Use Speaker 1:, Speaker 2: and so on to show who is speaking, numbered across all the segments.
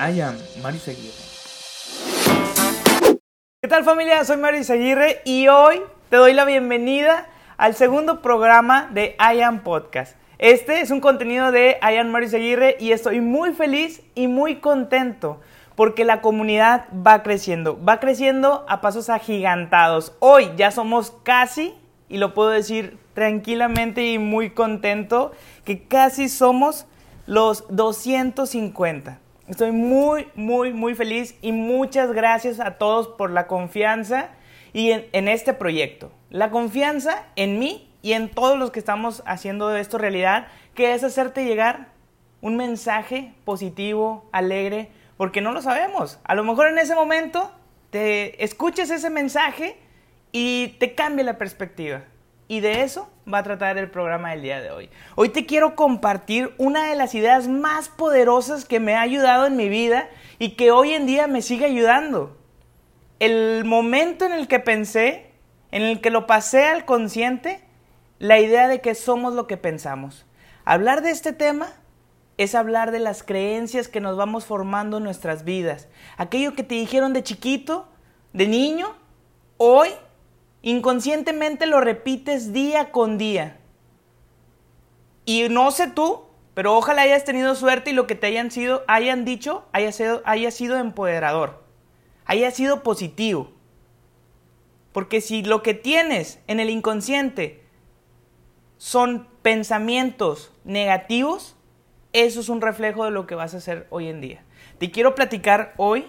Speaker 1: I am Mario Aguirre. ¿Qué tal familia? Soy Mario Aguirre y hoy te doy la bienvenida al segundo programa de I am Podcast. Este es un contenido de I am Mario Aguirre y estoy muy feliz y muy contento porque la comunidad va creciendo, va creciendo a pasos agigantados. Hoy ya somos casi, y lo puedo decir tranquilamente y muy contento, que casi somos los 250. Estoy muy, muy, muy feliz y muchas gracias a todos por la confianza y en, este proyecto. La confianza en mí y en todos los que estamos haciendo esto realidad, que es hacerte llegar un mensaje positivo, alegre, porque no lo sabemos. A lo mejor en ese momento te escuches ese mensaje y te cambia la perspectiva. Y de eso va a tratar el programa del día de hoy. Hoy te quiero compartir una de las ideas más poderosas que me ha ayudado en mi vida y que hoy en día me sigue ayudando. El momento en el que pensé, en el que lo pasé al consciente, la idea de que somos lo que pensamos. Hablar de este tema es hablar de las creencias que nos vamos formando en nuestras vidas. Aquello que te dijeron de chiquito, de niño, hoy Inconscientemente lo repites día con día. Y no sé tú, pero ojalá hayas tenido suerte y lo que te hayan, sido, hayan dicho haya sido, haya sido empoderador, haya sido positivo. Porque si lo que tienes en el inconsciente son pensamientos negativos, eso es un reflejo de lo que vas a hacer hoy en día. Te quiero platicar hoy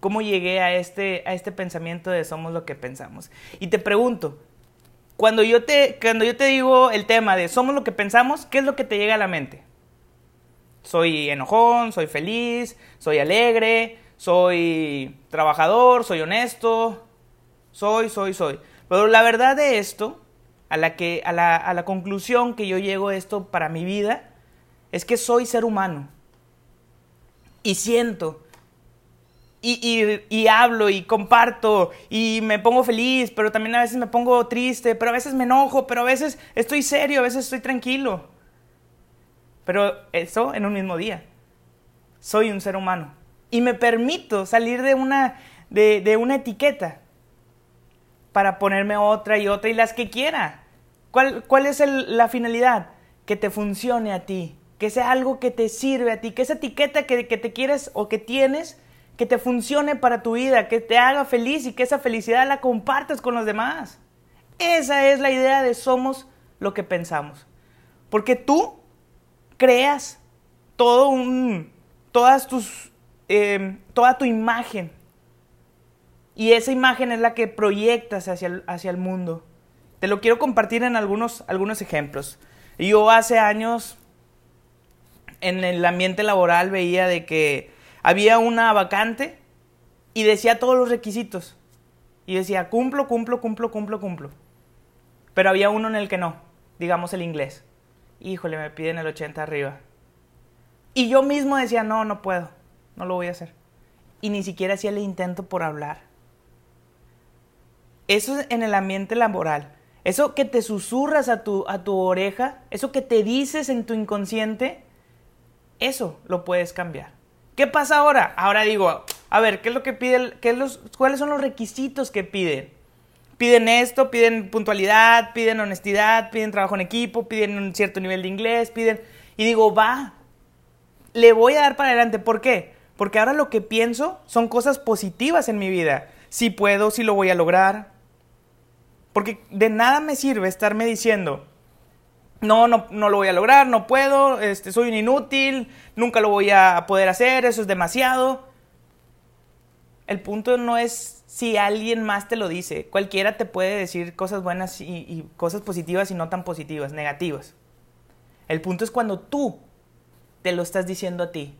Speaker 1: cómo llegué a este, a este pensamiento de somos lo que pensamos. Y te pregunto, cuando yo te, cuando yo te digo el tema de somos lo que pensamos, ¿qué es lo que te llega a la mente? Soy enojón, soy feliz, soy alegre, soy trabajador, soy honesto, soy, soy, soy. Pero la verdad de esto, a la, que, a la, a la conclusión que yo llego esto para mi vida, es que soy ser humano. Y siento y, hablo y comparto y me pongo feliz, pero también a veces me pongo triste, pero a veces me enojo, pero a veces estoy serio, a veces estoy tranquilo. Pero eso en un mismo día. Soy un ser humano. Y me permito salir de una, de, una etiqueta para ponerme otra y otra y las que quiera. ¿Cuál, cuál es la finalidad? Que te funcione a ti, que sea algo que te sirve a ti, que esa etiqueta que, que te quieres o que tienes que te funcione para tu vida, que te haga feliz y que esa felicidad la compartas con los demás. Esa es la idea de somos lo que pensamos. Porque tú creas todo un, todas tus, em, toda tu imagen. Y esa imagen es la que proyectas hacia el, hacia el mundo. Te lo quiero compartir en algunos, algunos ejemplos. Yo hace años en el ambiente laboral veía de que había una vacante y decía todos los requisitos. Y decía, cumplo, cumplo, cumplo, cumplo, cumplo. Pero había uno en el que no, digamos el inglés. Híjole, me piden el 80 arriba. Y yo mismo decía, no, no puedo, no lo voy a hacer. Y ni siquiera hacía el intento por hablar. Eso es en el ambiente laboral. Eso que te susurras a tu, a tu oreja, eso que te dices en tu inconsciente, eso lo puedes cambiar. ¿Qué pasa ahora? Ahora digo, a ver, ¿qué es lo que pide? Qué los, ¿Cuáles son los requisitos que piden? Piden esto, piden puntualidad, piden honestidad, piden trabajo en equipo, piden un cierto nivel de inglés, piden... Y digo, va, le voy a dar para adelante. ¿Por qué? Porque ahora lo que pienso son cosas positivas en mi vida. Si puedo, si lo voy a lograr. Porque de nada me sirve estarme diciendo, no, no, no lo voy a lograr, no puedo, este, soy un inútil, nunca lo voy a poder hacer, eso es demasiado. El punto no es si alguien más te lo dice. Cualquiera te puede decir cosas buenas y, y cosas positivas y no tan positivas, negativas. El punto es cuando tú te lo estás diciendo a ti.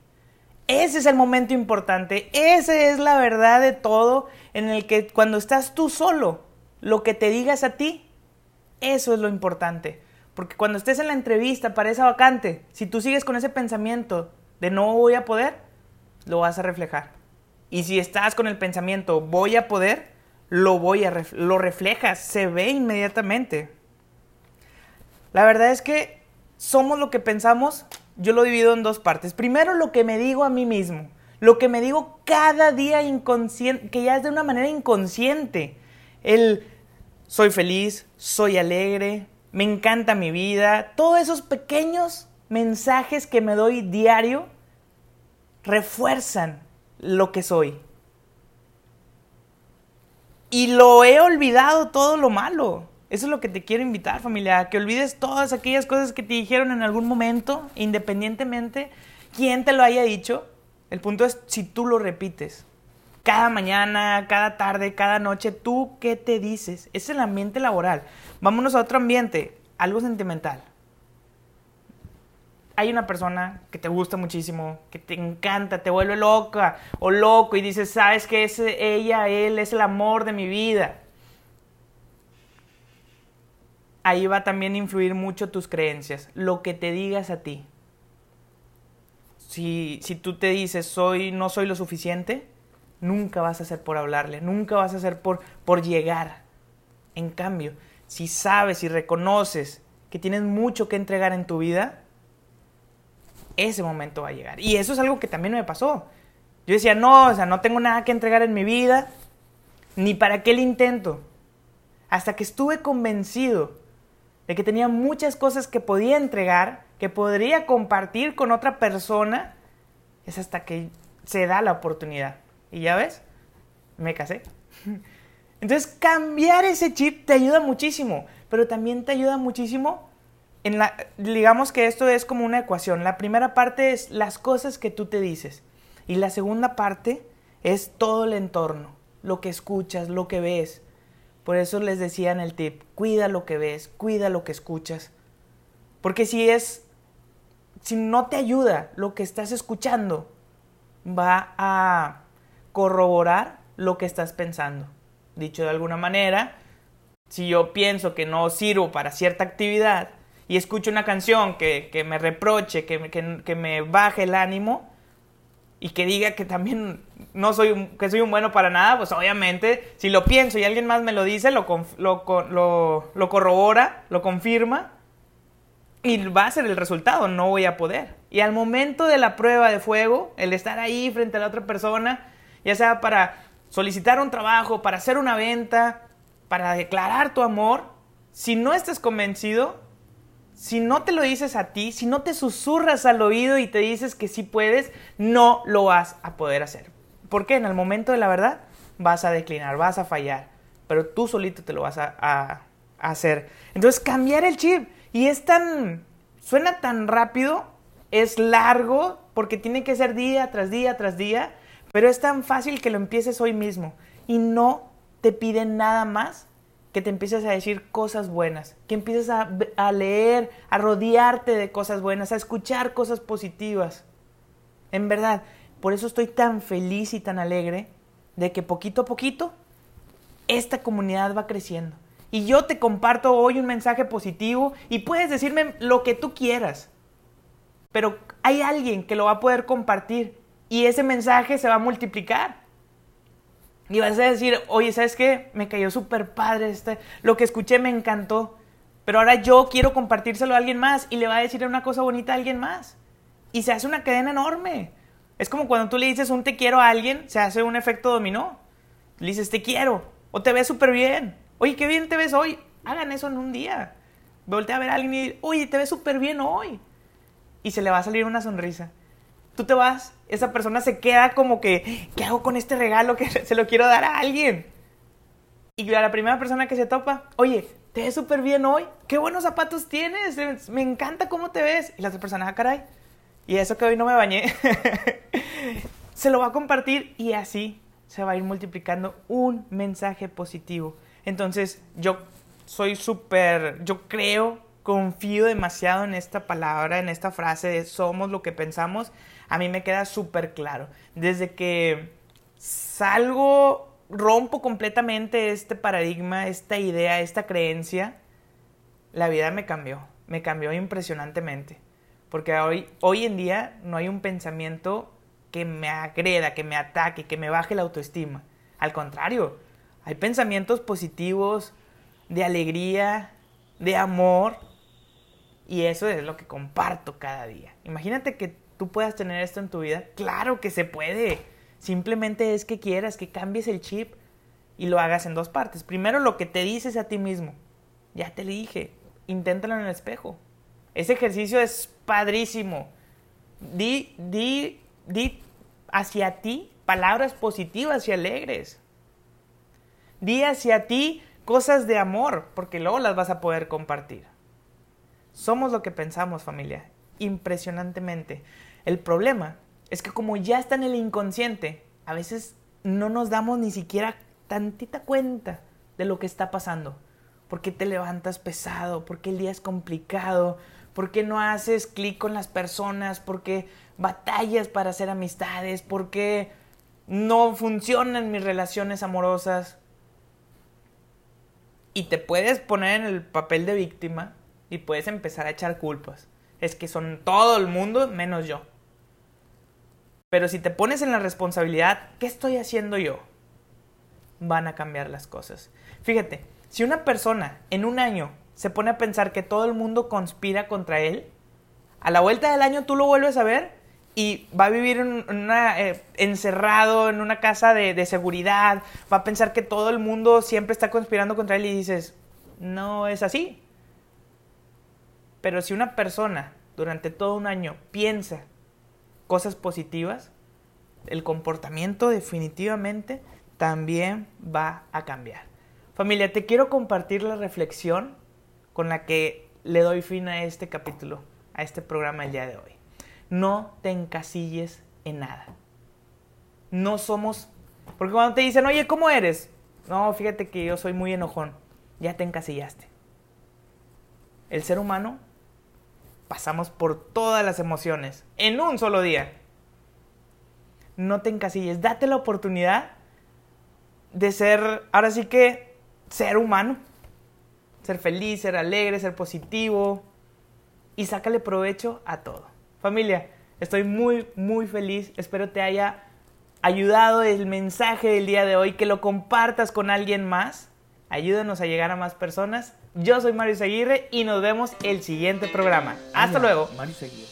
Speaker 1: Ese es el momento importante, esa es la verdad de todo en el que cuando estás tú solo, lo que te digas a ti, eso es lo importante. Porque cuando estés en la entrevista para esa vacante, si tú sigues con ese pensamiento de no voy a poder, lo vas a reflejar. Y si estás con el pensamiento voy a poder, lo voy a lo reflejas, se ve inmediatamente. La verdad es que somos lo que pensamos, yo lo divido en dos partes. Primero lo que me digo a mí mismo. Lo que me digo cada día inconsciente, que ya es de una manera inconsciente. El soy feliz, soy alegre, me encanta mi vida. Todos esos pequeños mensajes que me doy diario refuerzan lo que soy. Y lo he olvidado todo lo malo. Eso es lo que te quiero invitar, familia, que olvides todas aquellas cosas que te dijeron en algún momento, independientemente quién te lo haya dicho. El punto es si tú lo repites. Cada mañana, cada tarde, cada noche, ¿tú qué te dices? Es el ambiente laboral. Vámonos a otro ambiente, algo sentimental. Hay una persona que te gusta muchísimo, que te encanta, te vuelve loca o loco y dices, sabes que es ella, él es el amor de mi vida ahí va también a influir mucho tus creencias, lo que te digas a ti. Si, si tú te dices, soy, no soy lo suficiente, nunca vas a hacer por hablarle, nunca vas a hacer por, por llegar. En cambio, si sabes y reconoces que tienes mucho que entregar en tu vida, ese momento va a llegar. Y eso es algo que también me pasó. Yo decía, no, o sea, no tengo nada que entregar en mi vida, ni para qué el intento. Hasta que estuve convencido de que tenía muchas cosas que podía entregar, que podría compartir con otra persona, es hasta que se da la oportunidad. Y ya ves, me casé. Entonces cambiar ese chip te ayuda muchísimo, pero también te ayuda muchísimo en la, digamos que esto es como una ecuación. La primera parte es las cosas que tú te dices y la segunda parte es todo el entorno, lo que escuchas, lo que ves. Por eso les decía en el tip, cuida lo que ves, cuida lo que escuchas. Porque si es, si no te ayuda lo que estás escuchando, va a corroborar lo que estás pensando. Dicho de alguna manera, si yo pienso que no sirvo para cierta actividad y escucho una canción que, me reproche, que, que me baje el ánimo, y que diga que también no soy un, que soy un bueno para nada, pues obviamente si lo pienso y alguien más me lo dice, lo, lo, lo, corrobora, lo confirma y va a ser el resultado, no voy a poder. Y al momento de la prueba de fuego, el estar ahí frente a la otra persona, ya sea para solicitar un trabajo, para hacer una venta, para declarar tu amor, si no estás convencido, si no te lo dices a ti, si no te susurras al oído y te dices que sí puedes, no lo vas a poder hacer. ¿Por qué? En el momento de la verdad vas a declinar, vas a fallar, pero tú solito te lo vas a, hacer. Entonces cambiar el chip y es tan, suena tan rápido, es largo porque tiene que ser día tras día tras día, pero es tan fácil que lo empieces hoy mismo y no te piden nada más que te empieces a decir cosas buenas, que empieces a, leer, a rodearte de cosas buenas, a escuchar cosas positivas. En verdad, por eso estoy tan feliz y tan alegre de que poquito a poquito esta comunidad va creciendo. Y yo te comparto hoy un mensaje positivo y puedes decirme lo que tú quieras. Pero hay alguien que lo va a poder compartir y ese mensaje se va a multiplicar. Y vas a decir, oye, ¿sabes qué? Me cayó súper padre este, lo que escuché me encantó, pero ahora yo quiero compartírselo a alguien más y le va a decir una cosa bonita a alguien más. Y se hace una cadena enorme. Es como cuando tú le dices un te quiero a alguien, se hace un efecto dominó. Le dices te quiero o te ves súper bien. Oye, qué bien te ves hoy. Hagan eso en un día. Voltea a ver a alguien y oye, te ves súper bien hoy. Y se le va a salir una sonrisa tú te vas, esa persona se queda como que, ¿qué hago con este regalo que se lo quiero dar a alguien? Y a la primera persona que se topa, oye, te ves súper bien hoy, qué buenos zapatos tienes, me encanta cómo te ves. Y la otra persona, ah, caray, y eso que hoy no me bañé, se lo va a compartir y así se va a ir multiplicando un mensaje positivo. Entonces, yo soy súper, yo creo, confío demasiado en esta palabra, en esta frase de somos lo que pensamos a mí me queda súper claro. Desde que salgo, rompo completamente este paradigma, esta idea, esta creencia, la vida me cambió, me cambió impresionantemente. Porque hoy, hoy en día no hay un pensamiento que me agreda, que me ataque, que me baje la autoestima. Al contrario, hay pensamientos positivos, de alegría, de amor, y eso es lo que comparto cada día. Imagínate que tú puedas tener esto en tu vida? Claro que se puede. Simplemente es que quieras, que cambies el chip y lo hagas en dos partes. Primero lo que te dices a ti mismo. Ya te lo dije, inténtalo en el espejo. Ese ejercicio es padrísimo. Di, di, di hacia ti palabras positivas y alegres. Di hacia ti cosas de amor, porque luego las vas a poder compartir. Somos lo que pensamos, familia, impresionantemente. El problema es que como ya está en el inconsciente, a veces no nos damos ni siquiera tantita cuenta de lo que está pasando. ¿Por qué te levantas pesado? ¿Por qué el día es complicado? ¿Por qué no haces clic con las personas? ¿Por qué batallas para hacer amistades? ¿Por qué no funcionan mis relaciones amorosas? Y te puedes poner en el papel de víctima y puedes empezar a echar culpas. Es que son todo el mundo menos yo. Pero si te pones en la responsabilidad, ¿qué estoy haciendo yo? Van a cambiar las cosas. Fíjate, si una persona en un año se pone a pensar que todo el mundo conspira contra él, a la vuelta del año tú lo vuelves a ver y va a vivir una, eh, encerrado en una casa de, de, seguridad, va a pensar que todo el mundo siempre está conspirando contra él y dices, no es así. Pero si una persona durante todo un año piensa cosas positivas, el comportamiento definitivamente también va a cambiar. Familia, te quiero compartir la reflexión con la que le doy fin a este capítulo, a este programa el día de hoy. No te encasilles en nada. No somos... Porque cuando te dicen, oye, ¿cómo eres? No, fíjate que yo soy muy enojón. Ya te encasillaste. El ser humano pasamos por todas las emociones en un solo día. No te encasilles, date la oportunidad de ser, ahora sí que, ser humano. Ser feliz, ser alegre, ser positivo y sácale provecho a todo. Familia, estoy muy, muy feliz. Espero te haya ayudado el mensaje del día de hoy, que lo compartas con alguien más. Ayúdanos a llegar a más personas yo soy Mario Seguirre y nos vemos el siguiente programa. Hasta luego.
Speaker 2: Mario Seguirre.